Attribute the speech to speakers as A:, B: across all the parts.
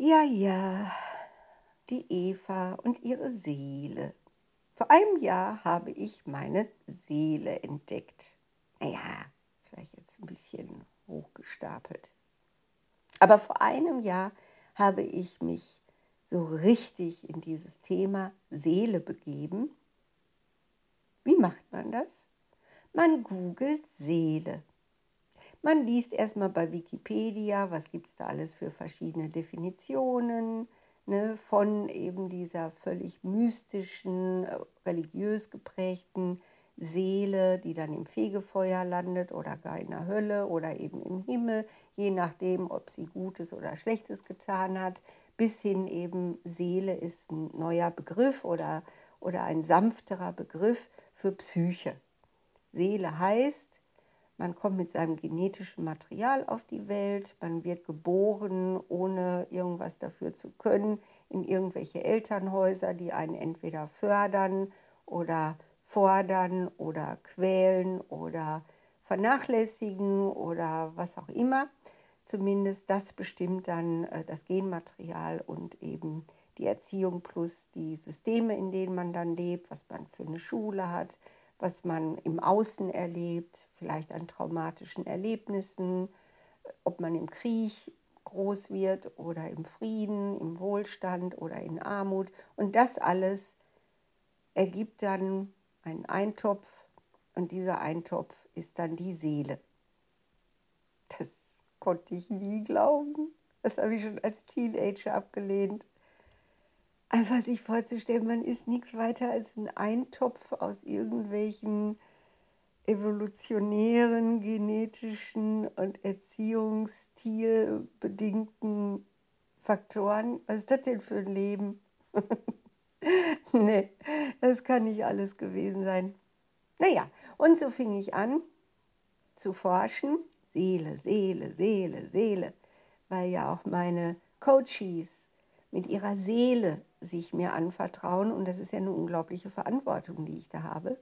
A: Ja, ja, die Eva und ihre Seele. Vor einem Jahr habe ich meine Seele entdeckt. Naja, ist vielleicht jetzt ein bisschen hochgestapelt. Aber vor einem Jahr habe ich mich so richtig in dieses Thema Seele begeben. Wie macht man das? Man googelt Seele. Man liest erstmal bei Wikipedia, was gibt es da alles für verschiedene Definitionen ne, von eben dieser völlig mystischen, äh, religiös geprägten Seele, die dann im Fegefeuer landet oder gar in der Hölle oder eben im Himmel, je nachdem, ob sie Gutes oder Schlechtes getan hat, bis hin eben Seele ist ein neuer Begriff oder, oder ein sanfterer Begriff für Psyche. Seele heißt, man kommt mit seinem genetischen Material auf die Welt, man wird geboren, ohne irgendwas dafür zu können, in irgendwelche Elternhäuser, die einen entweder fördern oder fordern oder quälen oder vernachlässigen oder was auch immer. Zumindest das bestimmt dann äh, das Genmaterial und eben die Erziehung plus die Systeme, in denen man dann lebt, was man für eine Schule hat, was man im Außen erlebt, vielleicht an traumatischen Erlebnissen, ob man im Krieg groß wird oder im Frieden, im Wohlstand oder in Armut. Und das alles ergibt dann einen Eintopf und dieser Eintopf ist dann die Seele. Das konnte ich nie glauben. Das habe ich schon als Teenager abgelehnt einfach sich vorzustellen, man ist nichts weiter als ein Eintopf aus irgendwelchen evolutionären, genetischen und erziehungsstilbedingten Faktoren. Was ist das denn für ein Leben? nee, das kann nicht alles gewesen sein. Naja, und so fing ich an zu forschen. Seele, Seele, Seele, Seele, weil ja auch meine Coaches mit ihrer Seele sich mir anvertrauen. Und das ist ja eine unglaubliche Verantwortung, die ich da habe.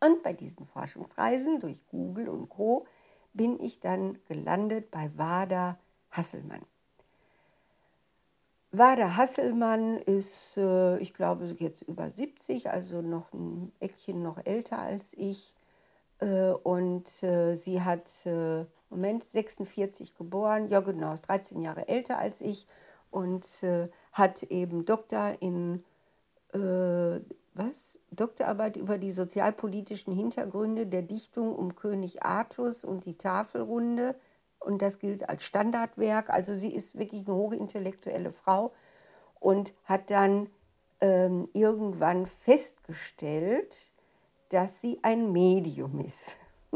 A: Und bei diesen Forschungsreisen durch Google und Co. bin ich dann gelandet bei Wada Hasselmann. Wada Hasselmann ist, äh, ich glaube, jetzt über 70, also noch ein Eckchen noch älter als ich. Äh, und äh, sie hat, Moment, 46 geboren, ja genau, ist 13 Jahre älter als ich und hat eben Doktor in äh, was? Doktorarbeit über die sozialpolitischen Hintergründe der Dichtung um König Artus und die Tafelrunde. Und das gilt als Standardwerk. Also sie ist wirklich eine hochintellektuelle Frau und hat dann ähm, irgendwann festgestellt, dass sie ein Medium ist.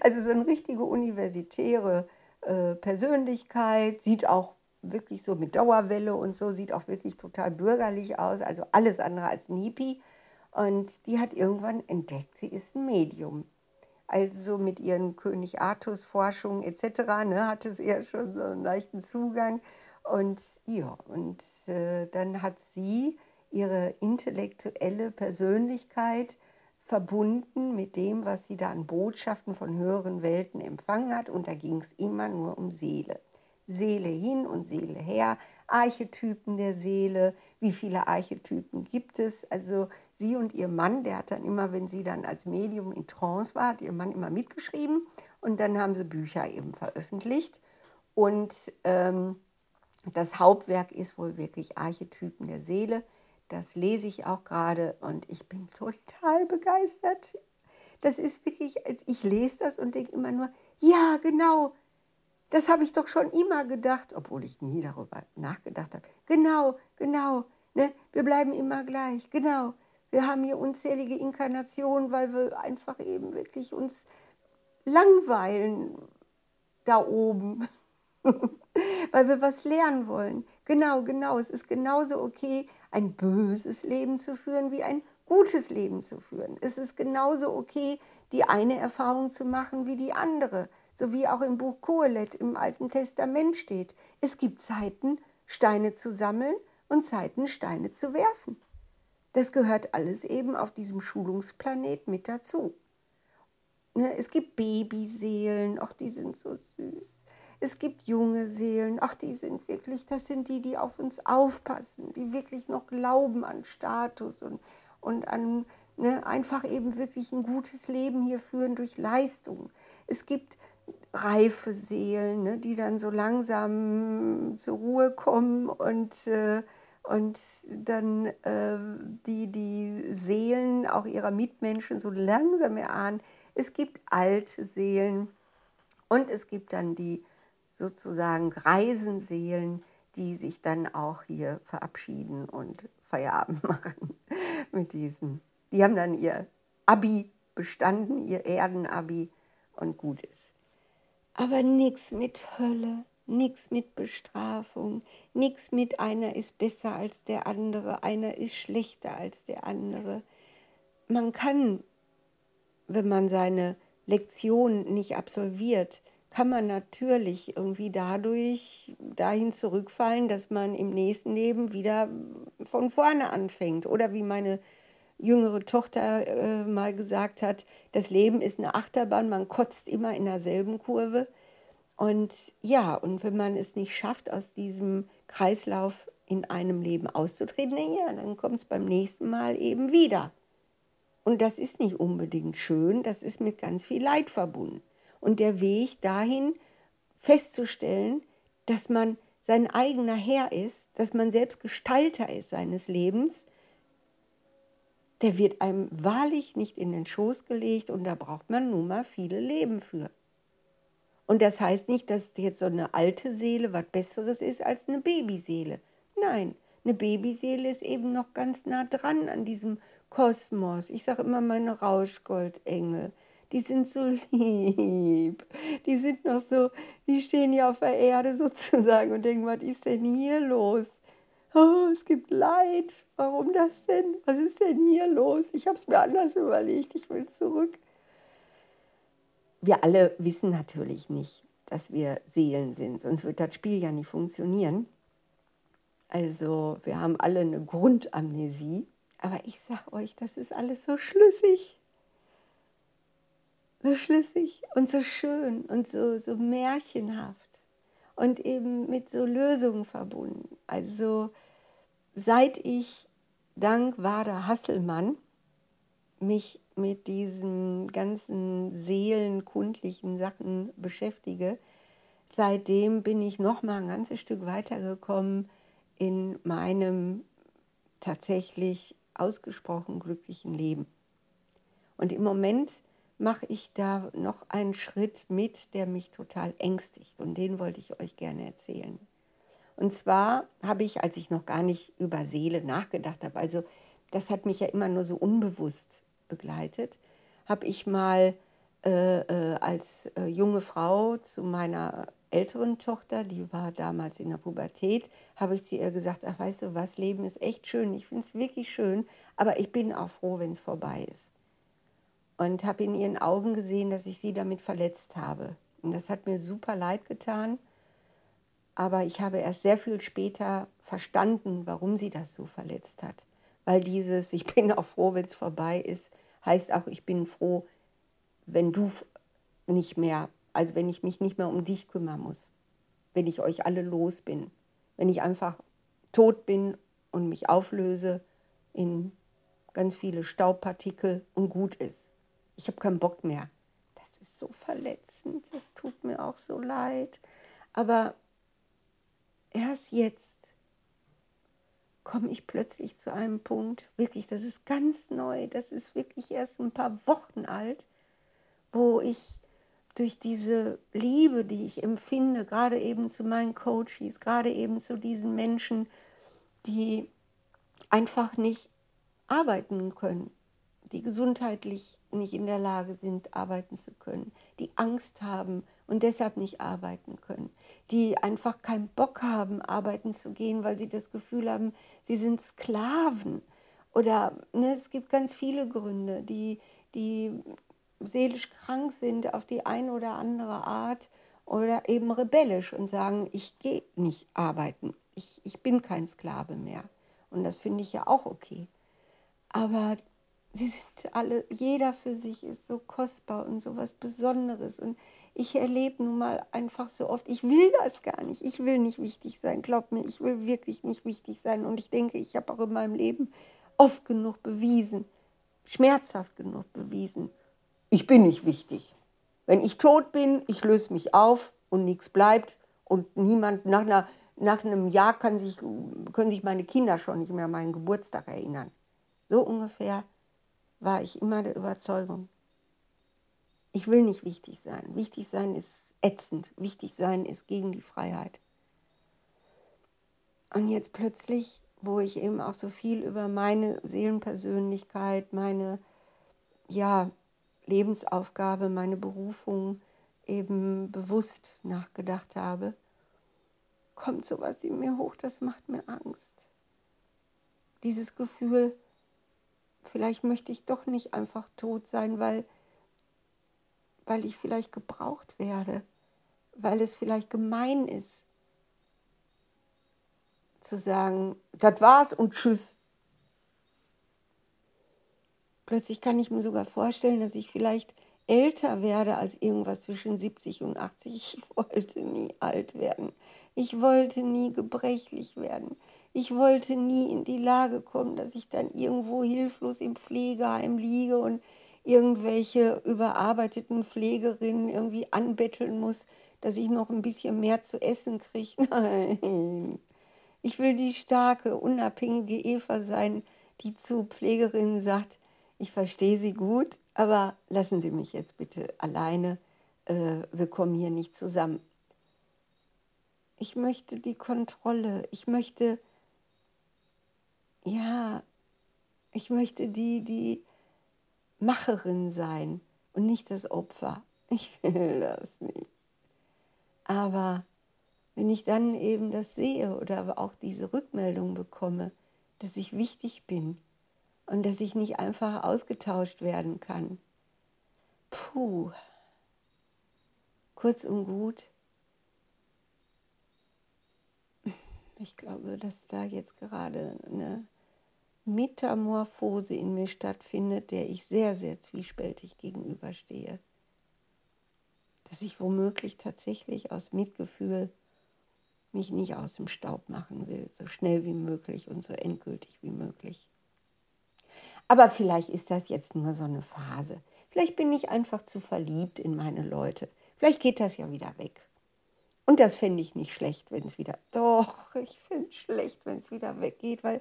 A: also so eine richtige universitäre äh, Persönlichkeit, sieht auch wirklich so mit Dauerwelle und so, sieht auch wirklich total bürgerlich aus, also alles andere als Nipi. Und die hat irgendwann entdeckt, sie ist ein Medium. Also mit ihren König Artus Forschungen etc. Ne, hatte sie ja schon so einen leichten Zugang. Und ja, und äh, dann hat sie ihre intellektuelle Persönlichkeit verbunden mit dem, was sie da an Botschaften von höheren Welten empfangen hat. Und da ging es immer nur um Seele. Seele hin und Seele her, Archetypen der Seele, wie viele Archetypen gibt es. Also sie und ihr Mann, der hat dann immer, wenn sie dann als Medium in Trance war, hat ihr Mann immer mitgeschrieben und dann haben sie Bücher eben veröffentlicht. Und ähm, das Hauptwerk ist wohl wirklich Archetypen der Seele. Das lese ich auch gerade und ich bin total begeistert. Das ist wirklich, ich lese das und denke immer nur, ja, genau, das habe ich doch schon immer gedacht, obwohl ich nie darüber nachgedacht habe. Genau, genau. Ne? Wir bleiben immer gleich. Genau. Wir haben hier unzählige Inkarnationen, weil wir einfach eben wirklich uns langweilen da oben. weil wir was lernen wollen. Genau, genau. Es ist genauso okay, ein böses Leben zu führen, wie ein gutes Leben zu führen. Es ist genauso okay, die eine Erfahrung zu machen wie die andere so wie auch im Buch Kohelet im Alten Testament steht. Es gibt Zeiten, Steine zu sammeln und Zeiten, Steine zu werfen. Das gehört alles eben auf diesem Schulungsplanet mit dazu. Ne, es gibt Babyseelen, auch die sind so süß. Es gibt junge Seelen, ach, die sind wirklich, das sind die, die auf uns aufpassen, die wirklich noch glauben an Status und, und an ne, einfach eben wirklich ein gutes Leben hier führen durch Leistung. Es gibt reife Seelen, ne, die dann so langsam zur Ruhe kommen und, äh, und dann äh, die, die Seelen auch ihrer Mitmenschen so langsam erahnen. Es gibt alte Seelen und es gibt dann die sozusagen greisen Seelen, die sich dann auch hier verabschieden und Feierabend machen mit diesen. Die haben dann ihr Abi bestanden, ihr Erdenabi und gut ist. Aber nichts mit Hölle, nichts mit Bestrafung, nichts mit einer ist besser als der andere, einer ist schlechter als der andere. Man kann, wenn man seine Lektion nicht absolviert, kann man natürlich irgendwie dadurch dahin zurückfallen, dass man im nächsten Leben wieder von vorne anfängt. Oder wie meine jüngere Tochter äh, mal gesagt hat, das Leben ist eine Achterbahn, man kotzt immer in derselben Kurve. Und ja, und wenn man es nicht schafft, aus diesem Kreislauf in einem Leben auszutreten, ja, dann kommt es beim nächsten Mal eben wieder. Und das ist nicht unbedingt schön, das ist mit ganz viel Leid verbunden. Und der Weg dahin festzustellen, dass man sein eigener Herr ist, dass man selbst Gestalter ist seines Lebens, der wird einem wahrlich nicht in den Schoß gelegt und da braucht man nun mal viele Leben für. Und das heißt nicht, dass jetzt so eine alte Seele was Besseres ist als eine Babyseele. Nein, eine Babyseele ist eben noch ganz nah dran an diesem Kosmos. Ich sage immer meine Rauschgoldengel die sind so lieb. Die sind noch so, die stehen ja auf der Erde sozusagen und denken, was ist denn hier los? Oh, es gibt Leid. Warum das denn? Was ist denn hier los? Ich habe es mir anders überlegt. Ich will zurück. Wir alle wissen natürlich nicht, dass wir Seelen sind, sonst wird das Spiel ja nicht funktionieren. Also wir haben alle eine Grundamnesie. Aber ich sage euch, das ist alles so schlüssig so schlüssig und so schön und so, so märchenhaft und eben mit so Lösungen verbunden. Also seit ich dank Wada Hasselmann mich mit diesen ganzen seelenkundlichen Sachen beschäftige, seitdem bin ich noch mal ein ganzes Stück weitergekommen in meinem tatsächlich ausgesprochen glücklichen Leben. Und im Moment mache ich da noch einen Schritt mit, der mich total ängstigt. Und den wollte ich euch gerne erzählen. Und zwar habe ich, als ich noch gar nicht über Seele nachgedacht habe, also das hat mich ja immer nur so unbewusst begleitet, habe ich mal äh, äh, als äh, junge Frau zu meiner älteren Tochter, die war damals in der Pubertät, habe ich zu ihr gesagt, ach weißt du was, Leben ist echt schön, ich finde es wirklich schön, aber ich bin auch froh, wenn es vorbei ist und habe in ihren Augen gesehen, dass ich sie damit verletzt habe. Und das hat mir super leid getan. Aber ich habe erst sehr viel später verstanden, warum sie das so verletzt hat. Weil dieses, ich bin auch froh, wenn es vorbei ist, heißt auch, ich bin froh, wenn du nicht mehr, also wenn ich mich nicht mehr um dich kümmern muss. Wenn ich euch alle los bin. Wenn ich einfach tot bin und mich auflöse in ganz viele Staubpartikel und gut ist ich habe keinen Bock mehr. Das ist so verletzend, das tut mir auch so leid. Aber erst jetzt komme ich plötzlich zu einem Punkt, wirklich, das ist ganz neu, das ist wirklich erst ein paar Wochen alt, wo ich durch diese Liebe, die ich empfinde, gerade eben zu meinen Coaches, gerade eben zu diesen Menschen, die einfach nicht arbeiten können, die gesundheitlich nicht in der Lage sind, arbeiten zu können, die Angst haben und deshalb nicht arbeiten können, die einfach keinen Bock haben, arbeiten zu gehen, weil sie das Gefühl haben, sie sind Sklaven. Oder ne, es gibt ganz viele Gründe, die, die seelisch krank sind auf die eine oder andere Art oder eben rebellisch und sagen, ich gehe nicht arbeiten, ich, ich bin kein Sklave mehr. Und das finde ich ja auch okay. Aber sie sind alle, jeder für sich ist so kostbar und so was Besonderes. Und ich erlebe nun mal einfach so oft, ich will das gar nicht. Ich will nicht wichtig sein. Glaub mir, ich will wirklich nicht wichtig sein. Und ich denke, ich habe auch in meinem Leben oft genug bewiesen, schmerzhaft genug bewiesen, ich bin nicht wichtig. Wenn ich tot bin, ich löse mich auf und nichts bleibt und niemand nach, einer, nach einem Jahr kann sich, können sich meine Kinder schon nicht mehr an meinen Geburtstag erinnern. So ungefähr war ich immer der Überzeugung. Ich will nicht wichtig sein. Wichtig sein ist ätzend. Wichtig sein ist gegen die Freiheit. Und jetzt plötzlich, wo ich eben auch so viel über meine Seelenpersönlichkeit, meine ja, Lebensaufgabe, meine Berufung eben bewusst nachgedacht habe, kommt sowas in mir hoch, das macht mir Angst. Dieses Gefühl, vielleicht möchte ich doch nicht einfach tot sein, weil weil ich vielleicht gebraucht werde, weil es vielleicht gemein ist, zu sagen, das war's und tschüss. Plötzlich kann ich mir sogar vorstellen, dass ich vielleicht älter werde als irgendwas zwischen 70 und 80. Ich wollte nie alt werden. Ich wollte nie gebrechlich werden. Ich wollte nie in die Lage kommen, dass ich dann irgendwo hilflos im Pflegeheim liege und irgendwelche überarbeiteten Pflegerinnen irgendwie anbetteln muss, dass ich noch ein bisschen mehr zu essen kriege. Nein. Ich will die starke, unabhängige Eva sein, die zu Pflegerinnen sagt, ich verstehe Sie gut, aber lassen Sie mich jetzt bitte alleine, äh, wir kommen hier nicht zusammen. Ich möchte die Kontrolle, ich möchte, ja, ich möchte die, die Macherin sein und nicht das Opfer. Ich will das nicht. Aber wenn ich dann eben das sehe oder auch diese Rückmeldung bekomme, dass ich wichtig bin und dass ich nicht einfach ausgetauscht werden kann. Puh. Kurz und gut. Ich glaube, dass da jetzt gerade eine Metamorphose in mir stattfindet, der ich sehr, sehr zwiespältig gegenüberstehe. Dass ich womöglich tatsächlich aus Mitgefühl mich nicht aus dem Staub machen will, so schnell wie möglich und so endgültig wie möglich. Aber vielleicht ist das jetzt nur so eine Phase. Vielleicht bin ich einfach zu verliebt in meine Leute. Vielleicht geht das ja wieder weg. Und das fände ich nicht schlecht, wenn es wieder. Doch, ich finde es schlecht, wenn es wieder weggeht, weil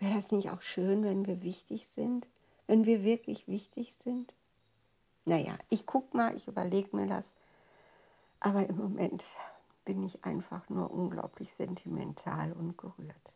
A: Wäre das nicht auch schön, wenn wir wichtig sind? Wenn wir wirklich wichtig sind? Naja, ich guck mal, ich überlege mir das. Aber im Moment bin ich einfach nur unglaublich sentimental und gerührt.